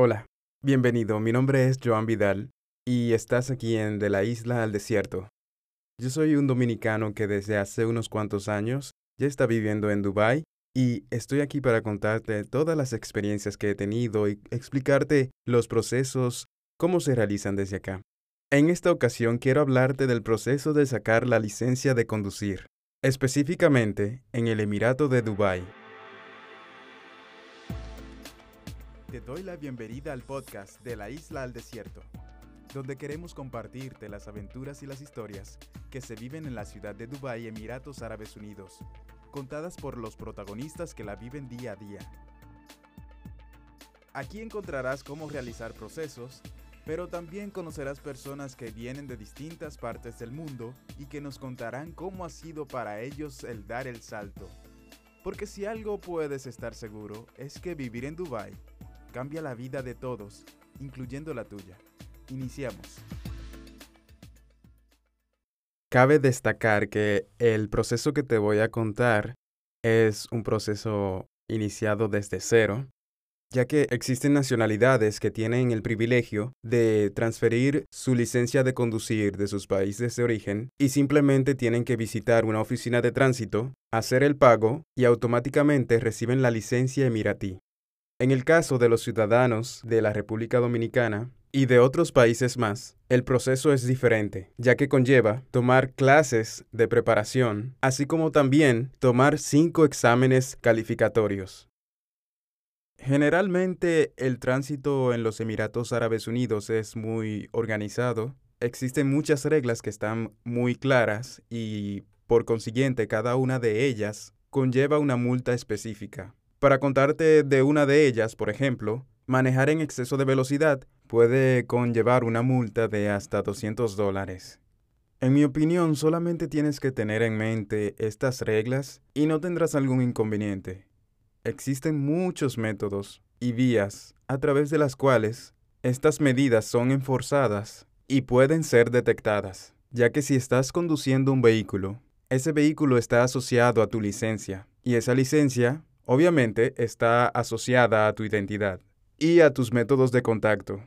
Hola, bienvenido. Mi nombre es Joan Vidal y estás aquí en De la Isla al Desierto. Yo soy un dominicano que desde hace unos cuantos años ya está viviendo en Dubái y estoy aquí para contarte todas las experiencias que he tenido y explicarte los procesos, cómo se realizan desde acá. En esta ocasión quiero hablarte del proceso de sacar la licencia de conducir, específicamente en el Emirato de Dubái. Te doy la bienvenida al podcast de la isla al desierto, donde queremos compartirte las aventuras y las historias que se viven en la ciudad de Dubái, Emiratos Árabes Unidos, contadas por los protagonistas que la viven día a día. Aquí encontrarás cómo realizar procesos, pero también conocerás personas que vienen de distintas partes del mundo y que nos contarán cómo ha sido para ellos el dar el salto. Porque si algo puedes estar seguro es que vivir en Dubái cambia la vida de todos, incluyendo la tuya. Iniciamos. Cabe destacar que el proceso que te voy a contar es un proceso iniciado desde cero, ya que existen nacionalidades que tienen el privilegio de transferir su licencia de conducir de sus países de origen y simplemente tienen que visitar una oficina de tránsito, hacer el pago y automáticamente reciben la licencia emiratí. En el caso de los ciudadanos de la República Dominicana y de otros países más, el proceso es diferente, ya que conlleva tomar clases de preparación, así como también tomar cinco exámenes calificatorios. Generalmente el tránsito en los Emiratos Árabes Unidos es muy organizado, existen muchas reglas que están muy claras y por consiguiente cada una de ellas conlleva una multa específica. Para contarte de una de ellas, por ejemplo, manejar en exceso de velocidad puede conllevar una multa de hasta 200 dólares. En mi opinión, solamente tienes que tener en mente estas reglas y no tendrás algún inconveniente. Existen muchos métodos y vías a través de las cuales estas medidas son enforzadas y pueden ser detectadas, ya que si estás conduciendo un vehículo, ese vehículo está asociado a tu licencia y esa licencia obviamente está asociada a tu identidad y a tus métodos de contacto.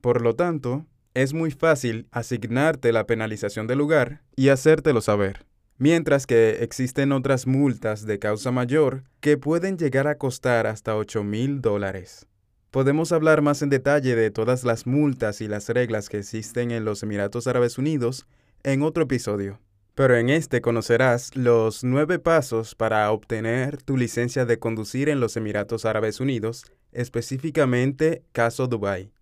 Por lo tanto, es muy fácil asignarte la penalización del lugar y hacértelo saber. Mientras que existen otras multas de causa mayor que pueden llegar a costar hasta 8 mil dólares. Podemos hablar más en detalle de todas las multas y las reglas que existen en los Emiratos Árabes Unidos en otro episodio. Pero en este conocerás los nueve pasos para obtener tu licencia de conducir en los Emiratos Árabes Unidos, específicamente caso Dubai.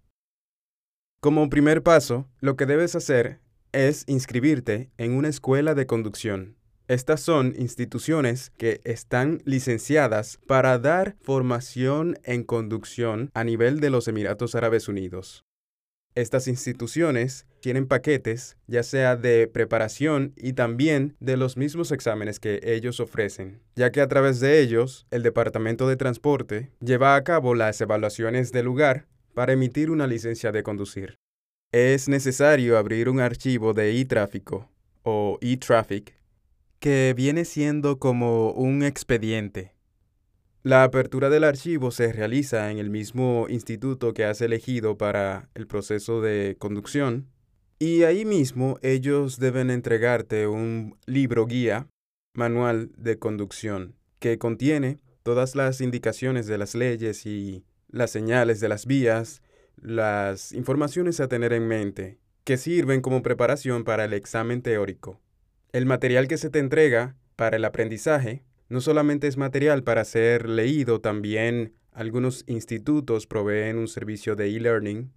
Como primer paso, lo que debes hacer es inscribirte en una escuela de conducción. Estas son instituciones que están licenciadas para dar formación en conducción a nivel de los Emiratos Árabes Unidos. Estas instituciones tienen paquetes, ya sea de preparación y también de los mismos exámenes que ellos ofrecen, ya que a través de ellos el Departamento de Transporte lleva a cabo las evaluaciones del lugar para emitir una licencia de conducir. Es necesario abrir un archivo de e-tráfico o e-traffic que viene siendo como un expediente la apertura del archivo se realiza en el mismo instituto que has elegido para el proceso de conducción y ahí mismo ellos deben entregarte un libro guía, manual de conducción, que contiene todas las indicaciones de las leyes y las señales de las vías, las informaciones a tener en mente, que sirven como preparación para el examen teórico. El material que se te entrega para el aprendizaje no solamente es material para ser leído, también algunos institutos proveen un servicio de e-learning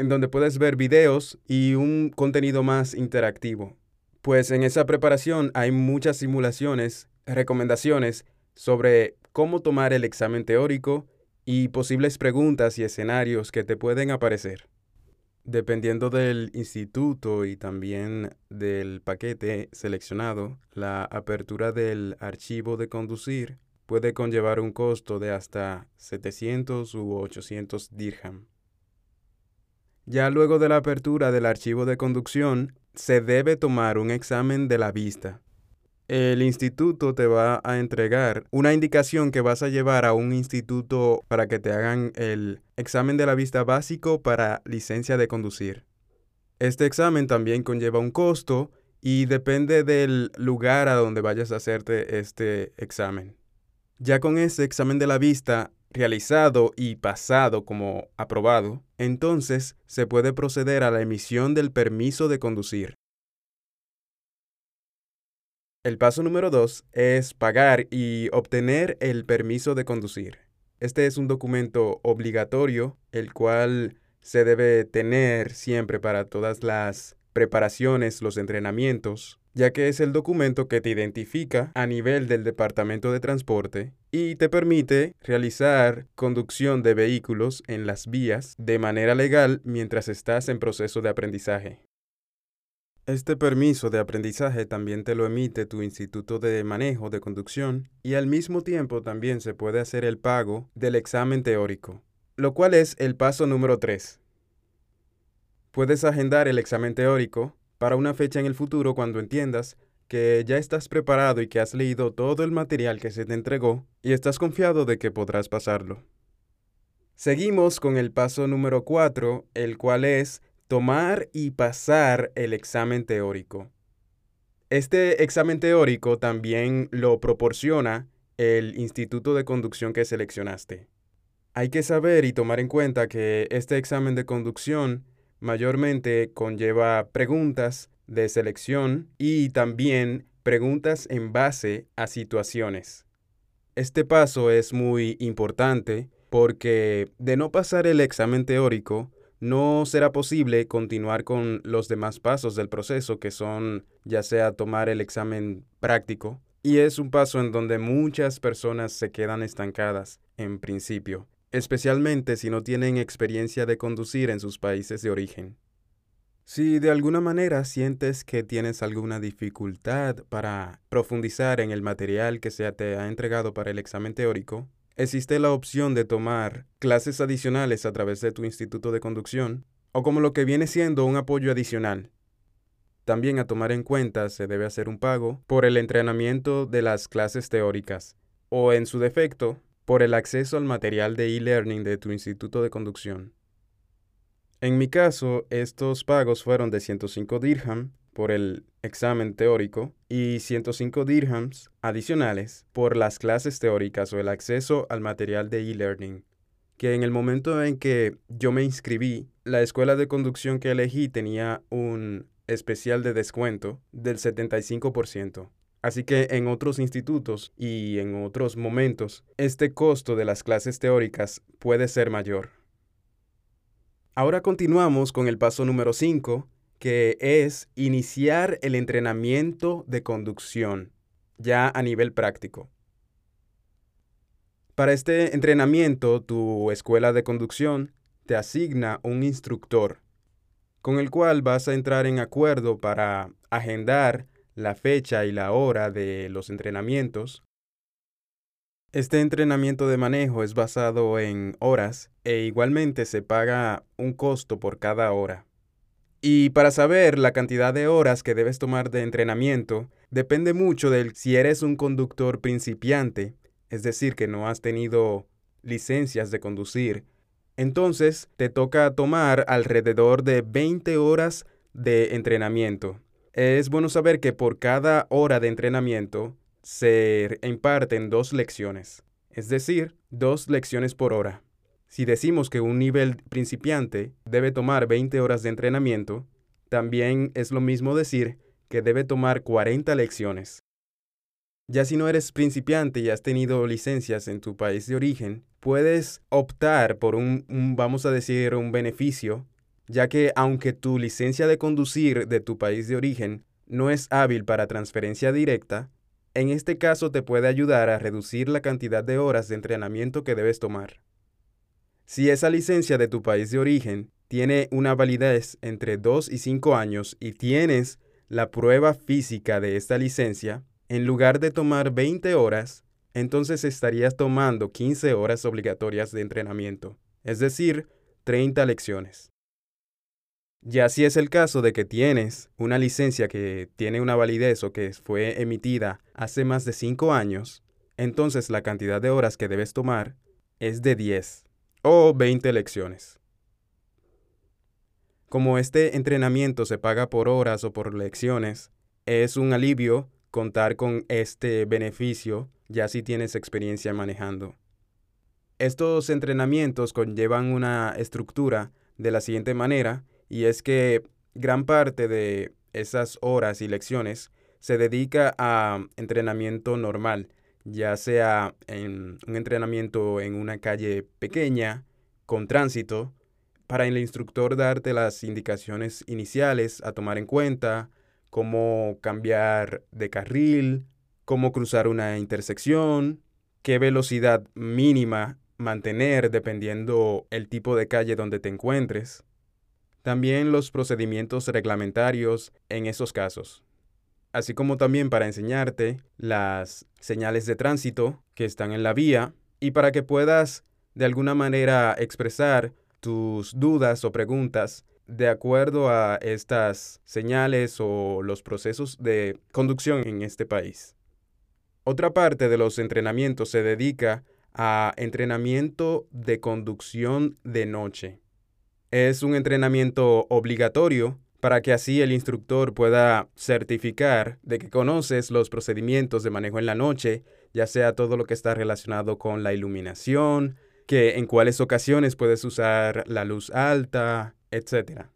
en donde puedes ver videos y un contenido más interactivo. Pues en esa preparación hay muchas simulaciones, recomendaciones sobre cómo tomar el examen teórico y posibles preguntas y escenarios que te pueden aparecer. Dependiendo del instituto y también del paquete seleccionado, la apertura del archivo de conducir puede conllevar un costo de hasta 700 u 800 dirham. Ya luego de la apertura del archivo de conducción, se debe tomar un examen de la vista. el instituto te va a entregar una indicación que vas a llevar a un instituto para que te hagan el examen de la vista básico para licencia de conducir. Este examen también conlleva un costo y depende del lugar a donde vayas a hacerte este examen. Ya con ese examen de la vista realizado y pasado como aprobado, entonces se puede proceder a la emisión del permiso de conducir. El paso número dos es pagar y obtener el permiso de conducir. Este es un documento obligatorio, el cual se debe tener siempre para todas las preparaciones, los entrenamientos, ya que es el documento que te identifica a nivel del Departamento de Transporte y te permite realizar conducción de vehículos en las vías de manera legal mientras estás en proceso de aprendizaje. Este permiso de aprendizaje también te lo emite tu instituto de manejo de conducción y al mismo tiempo también se puede hacer el pago del examen teórico, lo cual es el paso número 3. Puedes agendar el examen teórico para una fecha en el futuro cuando entiendas que ya estás preparado y que has leído todo el material que se te entregó y estás confiado de que podrás pasarlo. Seguimos con el paso número 4, el cual es tomar y pasar el examen teórico. Este examen teórico también lo proporciona el instituto de conducción que seleccionaste. Hay que saber y tomar en cuenta que este examen de conducción mayormente conlleva preguntas de selección y también preguntas en base a situaciones. Este paso es muy importante porque de no pasar el examen teórico, no será posible continuar con los demás pasos del proceso, que son ya sea tomar el examen práctico, y es un paso en donde muchas personas se quedan estancadas en principio, especialmente si no tienen experiencia de conducir en sus países de origen. Si de alguna manera sientes que tienes alguna dificultad para profundizar en el material que se te ha entregado para el examen teórico, existe la opción de tomar clases adicionales a través de tu instituto de conducción o como lo que viene siendo un apoyo adicional. También a tomar en cuenta se debe hacer un pago por el entrenamiento de las clases teóricas o en su defecto por el acceso al material de e-learning de tu instituto de conducción. En mi caso, estos pagos fueron de 105 dirham por el examen teórico y 105 dirhams adicionales por las clases teóricas o el acceso al material de e-learning. Que en el momento en que yo me inscribí, la escuela de conducción que elegí tenía un especial de descuento del 75%. Así que en otros institutos y en otros momentos, este costo de las clases teóricas puede ser mayor. Ahora continuamos con el paso número 5, que es iniciar el entrenamiento de conducción, ya a nivel práctico. Para este entrenamiento, tu escuela de conducción te asigna un instructor, con el cual vas a entrar en acuerdo para agendar la fecha y la hora de los entrenamientos. Este entrenamiento de manejo es basado en horas e igualmente se paga un costo por cada hora. Y para saber la cantidad de horas que debes tomar de entrenamiento, depende mucho de si eres un conductor principiante, es decir, que no has tenido licencias de conducir. Entonces, te toca tomar alrededor de 20 horas de entrenamiento. Es bueno saber que por cada hora de entrenamiento se imparten dos lecciones, es decir, dos lecciones por hora. Si decimos que un nivel principiante debe tomar 20 horas de entrenamiento, también es lo mismo decir que debe tomar 40 lecciones. Ya si no eres principiante y has tenido licencias en tu país de origen, puedes optar por un, vamos a decir, un beneficio, ya que aunque tu licencia de conducir de tu país de origen no es hábil para transferencia directa, en este caso te puede ayudar a reducir la cantidad de horas de entrenamiento que debes tomar. Si esa licencia de tu país de origen tiene una validez entre 2 y 5 años y tienes la prueba física de esta licencia, en lugar de tomar 20 horas, entonces estarías tomando 15 horas obligatorias de entrenamiento, es decir, 30 lecciones. Ya si es el caso de que tienes una licencia que tiene una validez o que fue emitida hace más de 5 años, entonces la cantidad de horas que debes tomar es de 10 o 20 lecciones. Como este entrenamiento se paga por horas o por lecciones, es un alivio contar con este beneficio ya si tienes experiencia manejando. Estos entrenamientos conllevan una estructura de la siguiente manera, y es que gran parte de esas horas y lecciones se dedica a entrenamiento normal, ya sea en un entrenamiento en una calle pequeña, con tránsito, para el instructor darte las indicaciones iniciales a tomar en cuenta, cómo cambiar de carril, cómo cruzar una intersección, qué velocidad mínima mantener dependiendo el tipo de calle donde te encuentres. También los procedimientos reglamentarios en esos casos. Así como también para enseñarte las señales de tránsito que están en la vía y para que puedas de alguna manera expresar tus dudas o preguntas de acuerdo a estas señales o los procesos de conducción en este país. Otra parte de los entrenamientos se dedica a entrenamiento de conducción de noche. Es un entrenamiento obligatorio para que así el instructor pueda certificar de que conoces los procedimientos de manejo en la noche, ya sea todo lo que está relacionado con la iluminación, que en cuáles ocasiones puedes usar la luz alta, etc.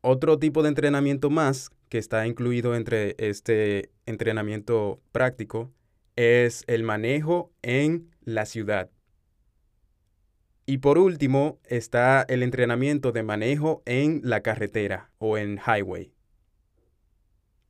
Otro tipo de entrenamiento más que está incluido entre este entrenamiento práctico es el manejo en la ciudad. Y por último está el entrenamiento de manejo en la carretera o en highway.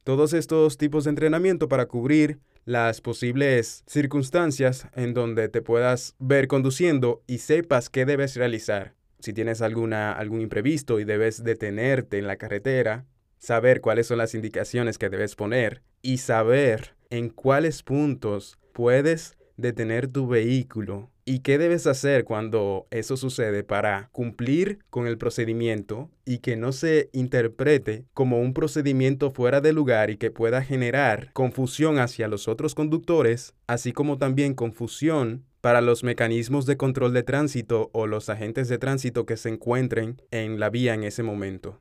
Todos estos tipos de entrenamiento para cubrir las posibles circunstancias en donde te puedas ver conduciendo y sepas qué debes realizar. Si tienes alguna, algún imprevisto y debes detenerte en la carretera, saber cuáles son las indicaciones que debes poner y saber en cuáles puntos puedes detener tu vehículo y qué debes hacer cuando eso sucede para cumplir con el procedimiento y que no se interprete como un procedimiento fuera de lugar y que pueda generar confusión hacia los otros conductores, así como también confusión para los mecanismos de control de tránsito o los agentes de tránsito que se encuentren en la vía en ese momento.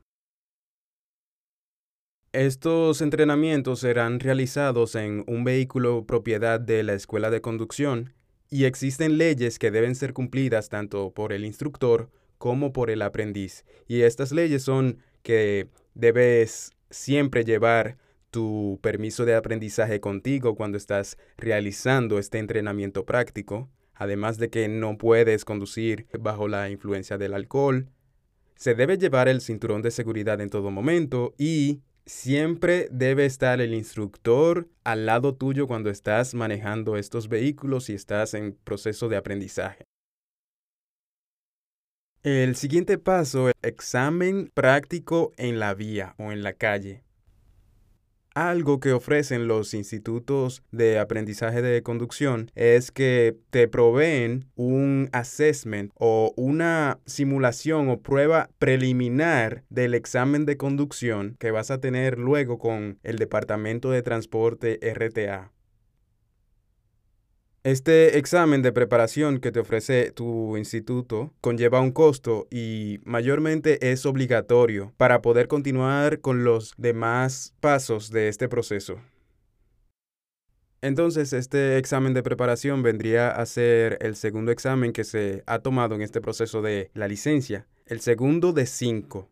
Estos entrenamientos serán realizados en un vehículo propiedad de la escuela de conducción y existen leyes que deben ser cumplidas tanto por el instructor como por el aprendiz. Y estas leyes son que debes siempre llevar tu permiso de aprendizaje contigo cuando estás realizando este entrenamiento práctico, además de que no puedes conducir bajo la influencia del alcohol. Se debe llevar el cinturón de seguridad en todo momento y Siempre debe estar el instructor al lado tuyo cuando estás manejando estos vehículos y estás en proceso de aprendizaje. El siguiente paso, examen práctico en la vía o en la calle. Algo que ofrecen los institutos de aprendizaje de conducción es que te proveen un assessment o una simulación o prueba preliminar del examen de conducción que vas a tener luego con el Departamento de Transporte RTA. Este examen de preparación que te ofrece tu instituto conlleva un costo y mayormente es obligatorio para poder continuar con los demás pasos de este proceso. Entonces, este examen de preparación vendría a ser el segundo examen que se ha tomado en este proceso de la licencia, el segundo de cinco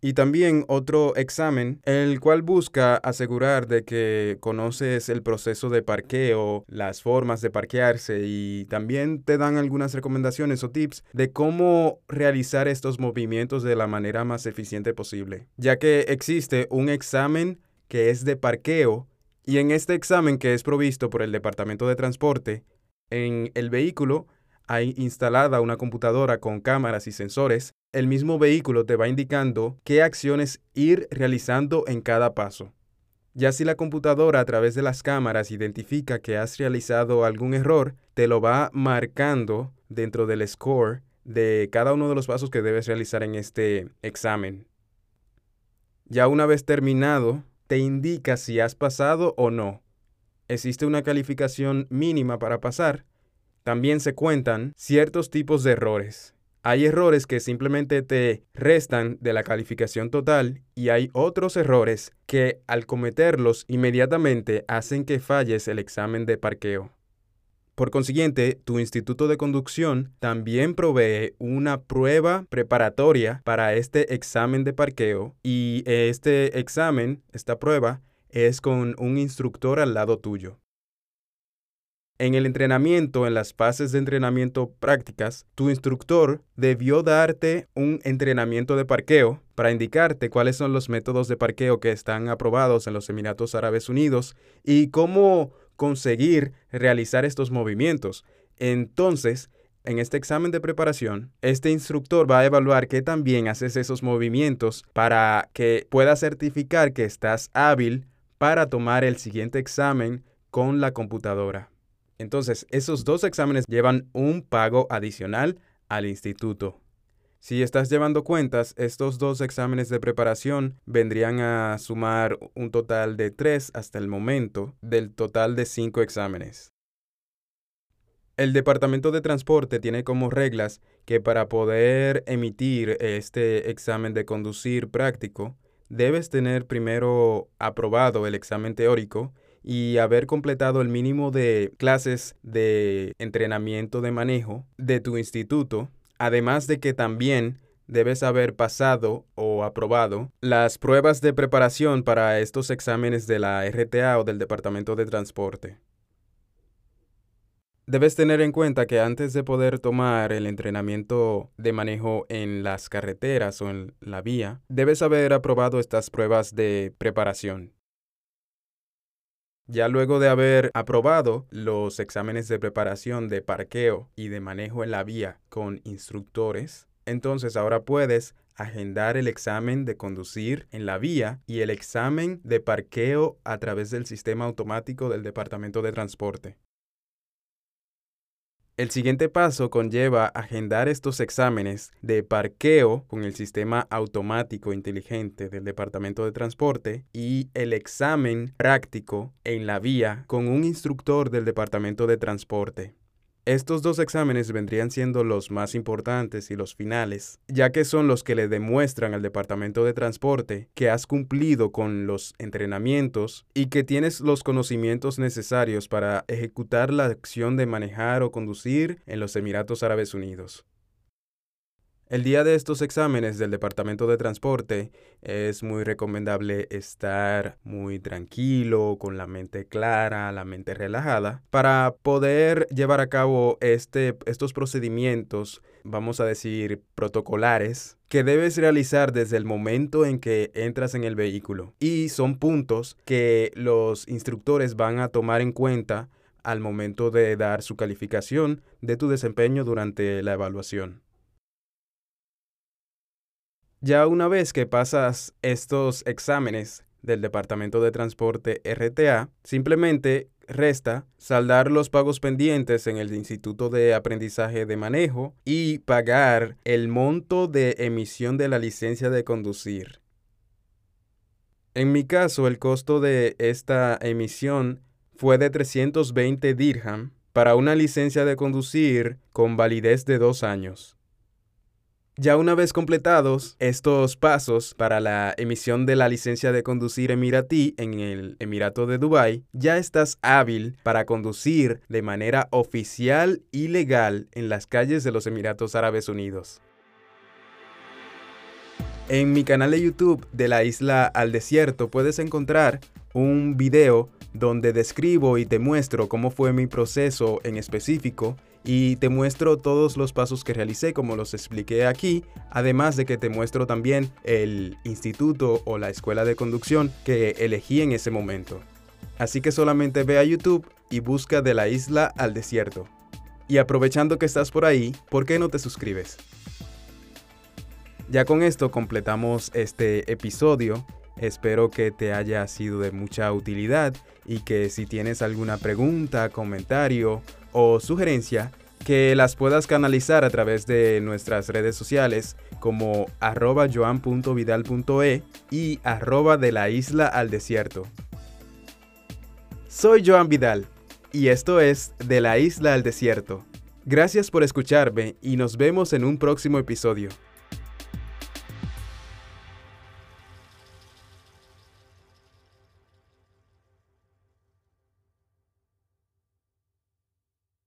y también otro examen, el cual busca asegurar de que conoces el proceso de parqueo, las formas de parquearse y también te dan algunas recomendaciones o tips de cómo realizar estos movimientos de la manera más eficiente posible, ya que existe un examen que es de parqueo y en este examen que es provisto por el Departamento de Transporte, en el vehículo hay instalada una computadora con cámaras y sensores, el mismo vehículo te va indicando qué acciones ir realizando en cada paso. Ya si la computadora a través de las cámaras identifica que has realizado algún error, te lo va marcando dentro del score de cada uno de los pasos que debes realizar en este examen. Ya una vez terminado, te indica si has pasado o no. Existe una calificación mínima para pasar. También se cuentan ciertos tipos de errores. Hay errores que simplemente te restan de la calificación total y hay otros errores que al cometerlos inmediatamente hacen que falles el examen de parqueo. Por consiguiente, tu instituto de conducción también provee una prueba preparatoria para este examen de parqueo y este examen, esta prueba, es con un instructor al lado tuyo. En el entrenamiento, en las fases de entrenamiento prácticas, tu instructor debió darte un entrenamiento de parqueo para indicarte cuáles son los métodos de parqueo que están aprobados en los Emiratos Árabes Unidos y cómo conseguir realizar estos movimientos. Entonces, en este examen de preparación, este instructor va a evaluar que también haces esos movimientos para que pueda certificar que estás hábil para tomar el siguiente examen con la computadora. Entonces, esos dos exámenes llevan un pago adicional al instituto. Si estás llevando cuentas, estos dos exámenes de preparación vendrían a sumar un total de tres hasta el momento del total de cinco exámenes. El Departamento de Transporte tiene como reglas que para poder emitir este examen de conducir práctico, debes tener primero aprobado el examen teórico y haber completado el mínimo de clases de entrenamiento de manejo de tu instituto además de que también debes haber pasado o aprobado las pruebas de preparación para estos exámenes de la RTA o del Departamento de Transporte. Debes tener en cuenta que antes de poder tomar el entrenamiento de manejo en las carreteras o en la vía, debes haber aprobado estas pruebas de preparación. Ya luego de haber aprobado los exámenes de preparación de parqueo y de manejo en la vía con instructores, entonces ahora puedes agendar el examen de conducir en la vía y el examen de parqueo a través del sistema automático del Departamento de Transporte. El siguiente paso conlleva agendar estos exámenes de parqueo con el sistema automático inteligente del Departamento de Transporte y el examen práctico en la vía con un instructor del Departamento de Transporte. Estos dos exámenes vendrían siendo los más importantes y los finales, ya que son los que le demuestran al Departamento de Transporte que has cumplido con los entrenamientos y que tienes los conocimientos necesarios para ejecutar la acción de manejar o conducir en los Emiratos Árabes Unidos. El día de estos exámenes del Departamento de Transporte es muy recomendable estar muy tranquilo, con la mente clara, la mente relajada, para poder llevar a cabo este, estos procedimientos, vamos a decir, protocolares, que debes realizar desde el momento en que entras en el vehículo. Y son puntos que los instructores van a tomar en cuenta al momento de dar su calificación de tu desempeño durante la evaluación. Ya una vez que pasas estos exámenes del Departamento de Transporte RTA, simplemente resta saldar los pagos pendientes en el Instituto de Aprendizaje de Manejo y pagar el monto de emisión de la licencia de conducir. En mi caso, el costo de esta emisión fue de 320 dirham para una licencia de conducir con validez de dos años. Ya una vez completados estos pasos para la emisión de la licencia de conducir emiratí en el Emirato de Dubái, ya estás hábil para conducir de manera oficial y legal en las calles de los Emiratos Árabes Unidos. En mi canal de YouTube de la isla al desierto puedes encontrar un video donde describo y te muestro cómo fue mi proceso en específico y te muestro todos los pasos que realicé como los expliqué aquí, además de que te muestro también el instituto o la escuela de conducción que elegí en ese momento. Así que solamente ve a YouTube y busca de la isla al desierto. Y aprovechando que estás por ahí, ¿por qué no te suscribes? Ya con esto completamos este episodio. Espero que te haya sido de mucha utilidad y que si tienes alguna pregunta, comentario o sugerencia, que las puedas canalizar a través de nuestras redes sociales como arroba joan.vidal.e y arroba de la isla al desierto. Soy Joan Vidal y esto es De la isla al desierto. Gracias por escucharme y nos vemos en un próximo episodio.